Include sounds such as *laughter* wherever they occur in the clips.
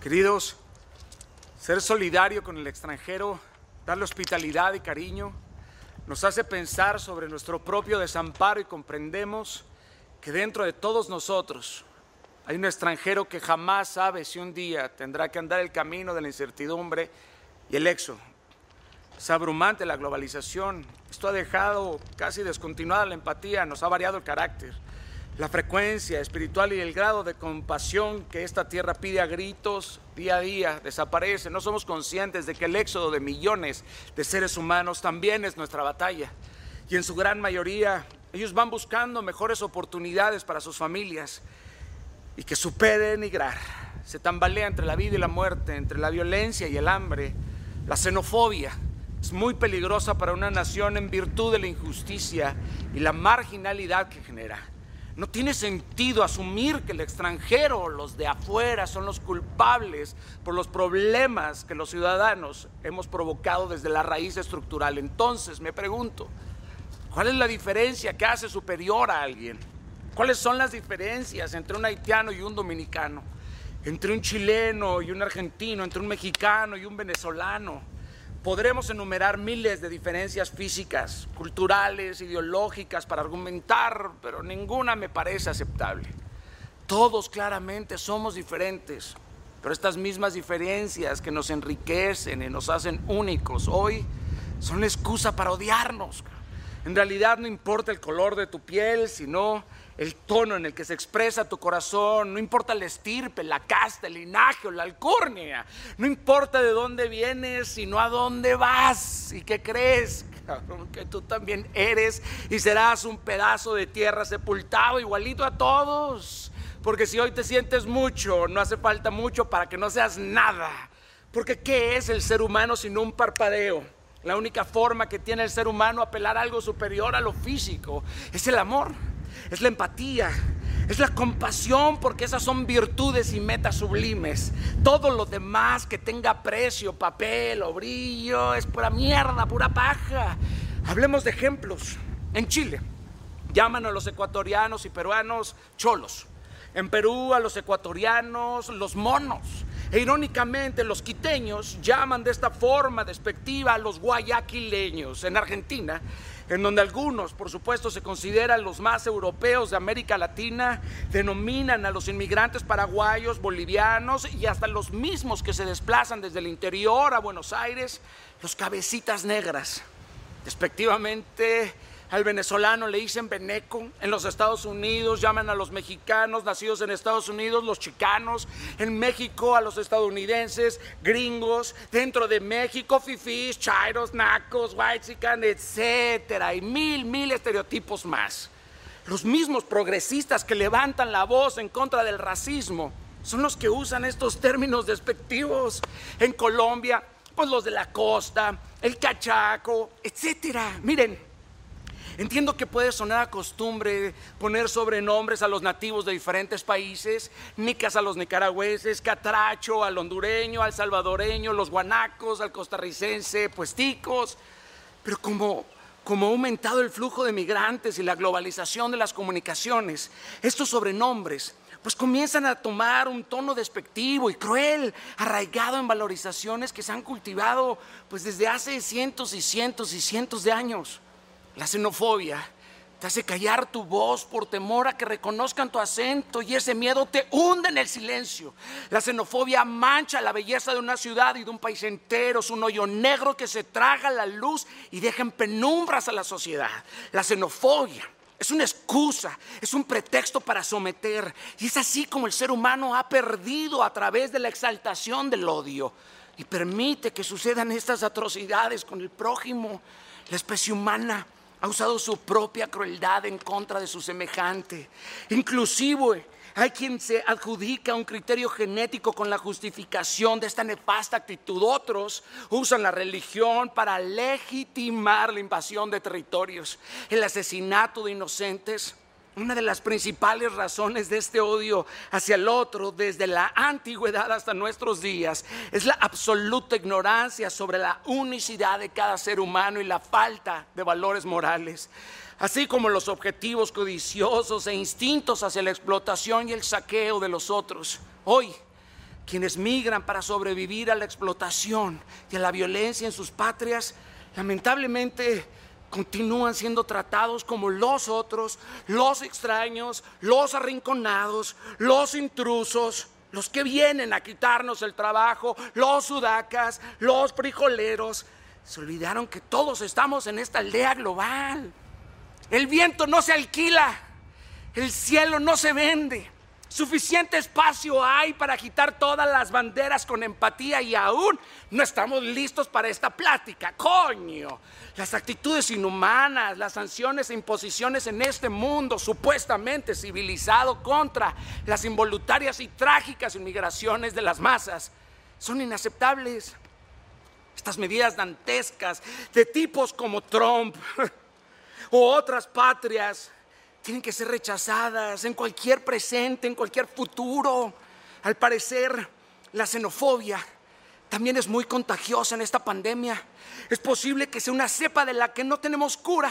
Queridos, ser solidario con el extranjero, darle hospitalidad y cariño, nos hace pensar sobre nuestro propio desamparo y comprendemos que dentro de todos nosotros hay un extranjero que jamás sabe si un día tendrá que andar el camino de la incertidumbre y el éxodo. Es abrumante la globalización. Esto ha dejado casi descontinuada la empatía, nos ha variado el carácter la frecuencia espiritual y el grado de compasión que esta tierra pide a gritos día a día desaparece. No somos conscientes de que el éxodo de millones de seres humanos también es nuestra batalla. Y en su gran mayoría ellos van buscando mejores oportunidades para sus familias y que supere denigrar. Se tambalea entre la vida y la muerte, entre la violencia y el hambre, la xenofobia. Es muy peligrosa para una nación en virtud de la injusticia y la marginalidad que genera. No tiene sentido asumir que el extranjero, los de afuera, son los culpables por los problemas que los ciudadanos hemos provocado desde la raíz estructural. Entonces me pregunto, ¿cuál es la diferencia que hace superior a alguien? ¿Cuáles son las diferencias entre un haitiano y un dominicano? Entre un chileno y un argentino, entre un mexicano y un venezolano. Podremos enumerar miles de diferencias físicas, culturales, ideológicas para argumentar, pero ninguna me parece aceptable. Todos claramente somos diferentes, pero estas mismas diferencias que nos enriquecen y nos hacen únicos hoy son la excusa para odiarnos. En realidad no importa el color de tu piel, sino el tono en el que se expresa tu corazón, no importa el estirpe, la casta, el linaje o la alcurnia, no importa de dónde vienes, sino a dónde vas y qué crees, que tú también eres y serás un pedazo de tierra sepultado igualito a todos. Porque si hoy te sientes mucho, no hace falta mucho para que no seas nada. Porque ¿qué es el ser humano sino un parpadeo? La única forma que tiene el ser humano apelar a algo superior a lo físico es el amor es la empatía, es la compasión, porque esas son virtudes y metas sublimes. Todo lo demás que tenga precio, papel o brillo, es pura mierda, pura paja. Hablemos de ejemplos. En Chile, llaman a los ecuatorianos y peruanos cholos. En Perú a los ecuatorianos los monos. E irónicamente los quiteños llaman de esta forma despectiva a los guayaquileños. En Argentina en donde algunos, por supuesto, se consideran los más europeos de América Latina, denominan a los inmigrantes paraguayos, bolivianos y hasta los mismos que se desplazan desde el interior a Buenos Aires, los cabecitas negras. Despectivamente, al venezolano le dicen veneco, en los Estados Unidos llaman a los mexicanos nacidos en Estados Unidos los chicanos, en México a los estadounidenses gringos, dentro de México fifís, chairos, nacos, whitezican, etcétera, y mil, mil estereotipos más. Los mismos progresistas que levantan la voz en contra del racismo son los que usan estos términos despectivos. En Colombia, pues los de la costa, el cachaco, etcétera. Miren, Entiendo que puede sonar a costumbre poner sobrenombres a los nativos de diferentes países, nicas a los nicaragüenses, catracho al hondureño, al salvadoreño, los guanacos, al costarricense, puesticos, pero como como ha aumentado el flujo de migrantes y la globalización de las comunicaciones, estos sobrenombres pues comienzan a tomar un tono despectivo y cruel, arraigado en valorizaciones que se han cultivado pues desde hace cientos y cientos y cientos de años. La xenofobia te hace callar tu voz por temor a que reconozcan tu acento y ese miedo te hunde en el silencio. La xenofobia mancha la belleza de una ciudad y de un país entero. Es un hoyo negro que se traga la luz y deja en penumbras a la sociedad. La xenofobia es una excusa, es un pretexto para someter. Y es así como el ser humano ha perdido a través de la exaltación del odio. Y permite que sucedan estas atrocidades con el prójimo, la especie humana ha usado su propia crueldad en contra de su semejante. Inclusive hay quien se adjudica un criterio genético con la justificación de esta nefasta actitud. Otros usan la religión para legitimar la invasión de territorios, el asesinato de inocentes una de las principales razones de este odio hacia el otro desde la antigüedad hasta nuestros días es la absoluta ignorancia sobre la unicidad de cada ser humano y la falta de valores morales, así como los objetivos codiciosos e instintos hacia la explotación y el saqueo de los otros. Hoy, quienes migran para sobrevivir a la explotación y a la violencia en sus patrias, lamentablemente continúan siendo tratados como los otros, los extraños, los arrinconados, los intrusos, los que vienen a quitarnos el trabajo, los sudacas, los frijoleros. Se olvidaron que todos estamos en esta aldea global. El viento no se alquila, el cielo no se vende. Suficiente espacio hay para agitar todas las banderas con empatía y aún no estamos listos para esta plática. Coño, las actitudes inhumanas, las sanciones e imposiciones en este mundo supuestamente civilizado contra las involuntarias y trágicas inmigraciones de las masas son inaceptables. Estas medidas dantescas de tipos como Trump *laughs* o otras patrias tienen que ser rechazadas en cualquier presente, en cualquier futuro. Al parecer, la xenofobia también es muy contagiosa en esta pandemia. Es posible que sea una cepa de la que no tenemos cura.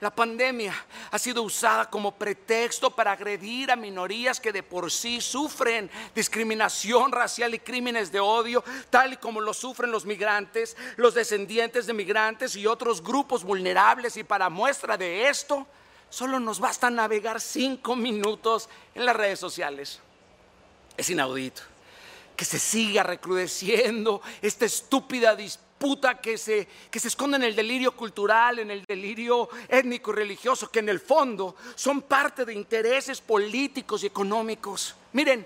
La pandemia ha sido usada como pretexto para agredir a minorías que de por sí sufren discriminación racial y crímenes de odio, tal y como lo sufren los migrantes, los descendientes de migrantes y otros grupos vulnerables. Y para muestra de esto, Solo nos basta navegar cinco minutos en las redes sociales. Es inaudito que se siga recrudeciendo esta estúpida disputa que se, que se esconde en el delirio cultural, en el delirio étnico y religioso, que en el fondo son parte de intereses políticos y económicos. Miren,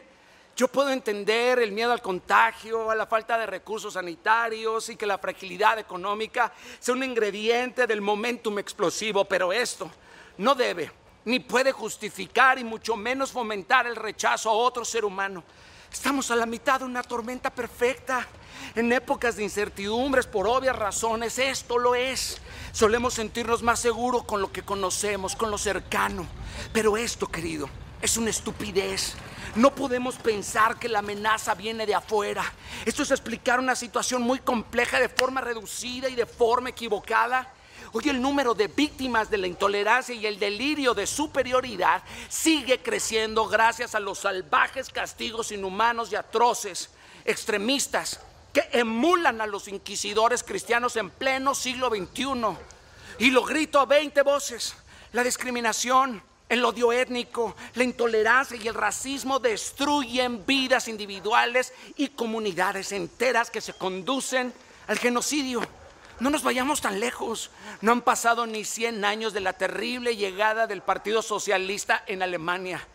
yo puedo entender el miedo al contagio, a la falta de recursos sanitarios y que la fragilidad económica sea un ingrediente del momentum explosivo, pero esto no debe ni puede justificar y mucho menos fomentar el rechazo a otro ser humano. Estamos a la mitad de una tormenta perfecta. En épocas de incertidumbres, por obvias razones, esto lo es. Solemos sentirnos más seguros con lo que conocemos, con lo cercano. Pero esto, querido, es una estupidez. No podemos pensar que la amenaza viene de afuera. Esto es explicar una situación muy compleja de forma reducida y de forma equivocada. Hoy el número de víctimas de la intolerancia y el delirio de superioridad sigue creciendo gracias a los salvajes castigos inhumanos y atroces, extremistas, que emulan a los inquisidores cristianos en pleno siglo XXI. Y lo grito a 20 voces, la discriminación, el odio étnico, la intolerancia y el racismo destruyen vidas individuales y comunidades enteras que se conducen al genocidio. No nos vayamos tan lejos. No han pasado ni 100 años de la terrible llegada del Partido Socialista en Alemania.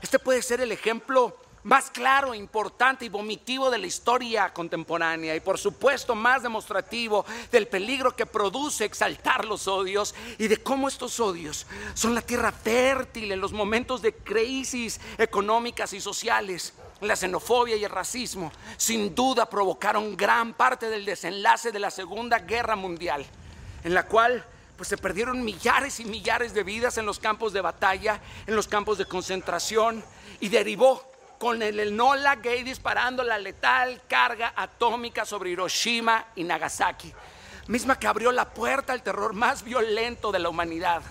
Este puede ser el ejemplo más claro, importante y vomitivo de la historia contemporánea y por supuesto más demostrativo del peligro que produce exaltar los odios y de cómo estos odios son la tierra fértil en los momentos de crisis económicas y sociales. La xenofobia y el racismo sin duda provocaron gran parte del desenlace de la Segunda Guerra Mundial, en la cual pues se perdieron millares y millares de vidas en los campos de batalla, en los campos de concentración y derivó con el Enola Gay disparando la letal carga atómica sobre Hiroshima y Nagasaki, misma que abrió la puerta al terror más violento de la humanidad.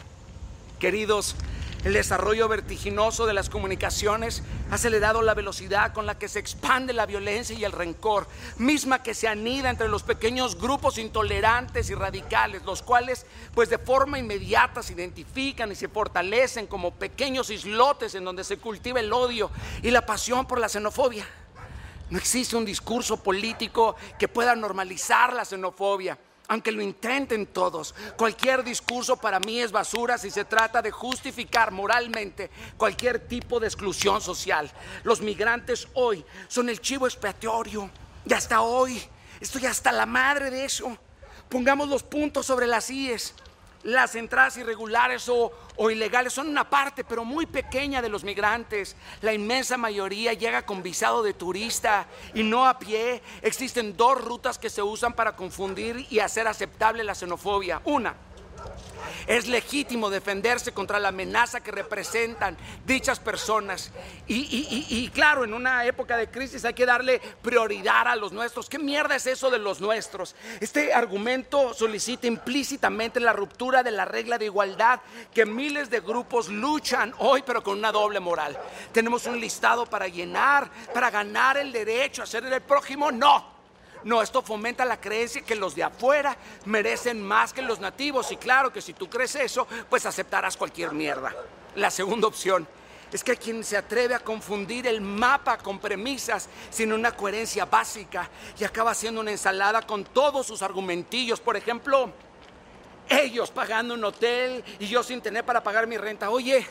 Queridos, el desarrollo vertiginoso de las comunicaciones ha acelerado la velocidad con la que se expande la violencia y el rencor, misma que se anida entre los pequeños grupos intolerantes y radicales, los cuales pues de forma inmediata se identifican y se fortalecen como pequeños islotes en donde se cultiva el odio y la pasión por la xenofobia. No existe un discurso político que pueda normalizar la xenofobia aunque lo intenten todos. Cualquier discurso para mí es basura si se trata de justificar moralmente cualquier tipo de exclusión social. Los migrantes hoy son el chivo expiatorio. Y hasta hoy estoy hasta la madre de eso. Pongamos los puntos sobre las IES. Las entradas irregulares o, ilegales son una parte, pero muy pequeña de los migrantes. La inmensa mayoría llega con visado de turista y no a pie. Existen dos rutas que se usan para confundir y hacer aceptable la xenofobia. Una, Es legítimo defenderse contra la amenaza que representan dichas personas. Y, claro, en una época de crisis hay que darle prioridad a los nuestros. ¿Qué mierda es eso de los nuestros? Este argumento solicita implícitamente la ruptura de la regla de igualdad que miles de grupos luchan hoy, pero con una doble moral. Tenemos un listado para llenar, para ganar el derecho a ser el prójimo. No. No, esto fomenta la creencia que los de afuera merecen más que los nativos. Y claro que si tú crees eso, pues aceptarás cualquier mierda. La segunda opción es que quien se atreve a confundir el mapa con premisas sin una coherencia básica y acaba haciendo una ensalada con todos sus argumentillos. Por ejemplo, ellos pagando un hotel y yo sin tener para pagar mi renta. Oye,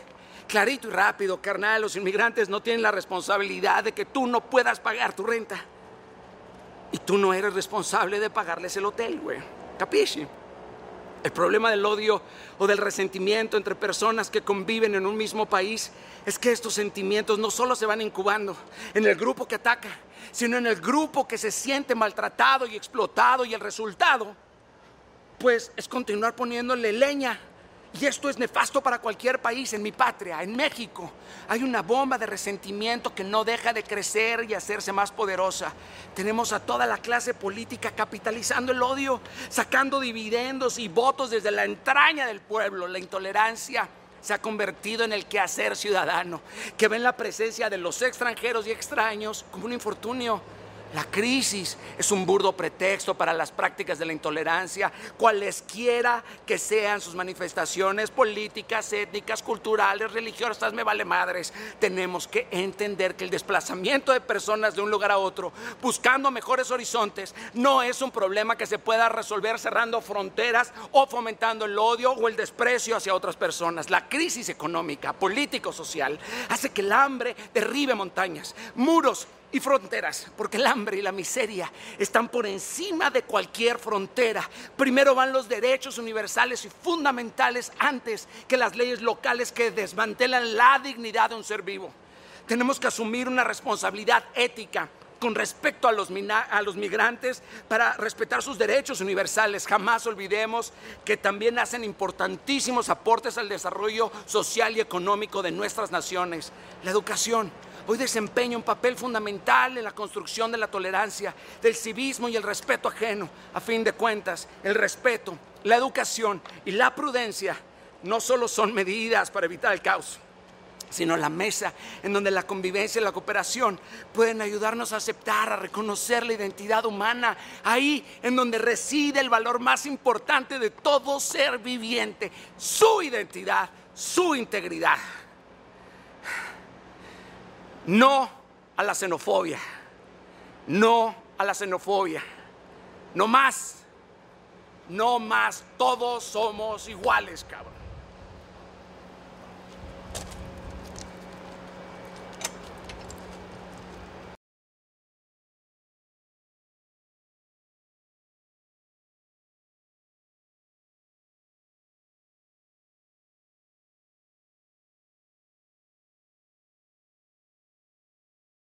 clarito y rápido, carnal, los inmigrantes no tienen la responsabilidad de que tú no puedas pagar tu renta. Y tú no eres responsable de pagarles el hotel, güey. ¿Capisci? El problema del odio o del resentimiento entre personas que conviven en un mismo país es que estos sentimientos no solo se van incubando en el grupo que ataca, sino en el grupo que se siente maltratado y explotado y el resultado, pues es continuar poniéndole leña y esto es nefasto para cualquier país. En mi patria, en México, hay una bomba de resentimiento que no deja de crecer y hacerse más poderosa. Tenemos a toda la clase política capitalizando el odio, sacando dividendos y votos desde la entraña del pueblo. La intolerancia se ha convertido en el quehacer ciudadano, que ven la presencia de los extranjeros y extraños como un infortunio la crisis es un burdo pretexto para las prácticas de la intolerancia, cualesquiera que sean sus manifestaciones políticas, étnicas, culturales, religiosas, me vale madres. Tenemos que entender que el desplazamiento de personas de un lugar a otro, buscando mejores horizontes, no es un problema que se pueda resolver cerrando fronteras o fomentando el odio o el desprecio hacia otras personas. La crisis económica, político-social, hace que el hambre derribe montañas, muros y fronteras, porque el hambre y la miseria están por encima de cualquier frontera. Primero van los derechos universales y fundamentales antes que las leyes locales que desmantelan la dignidad de un ser vivo. Tenemos que asumir una responsabilidad ética con respecto a los, a los, migrantes para respetar sus derechos universales. Jamás olvidemos que también hacen importantísimos aportes al desarrollo social y económico de nuestras naciones. La educación hoy desempeña un papel fundamental en la construcción de la tolerancia, del civismo y el respeto ajeno. A fin de cuentas, el respeto, la educación y la prudencia no solo son medidas para evitar el caos, sino la mesa en donde la convivencia y la cooperación pueden ayudarnos a aceptar, a reconocer la identidad humana, ahí en donde reside el valor más importante de todo ser viviente, su identidad, su integridad. No a la xenofobia. No a la xenofobia. No más. No más. Todos somos iguales, cabrón.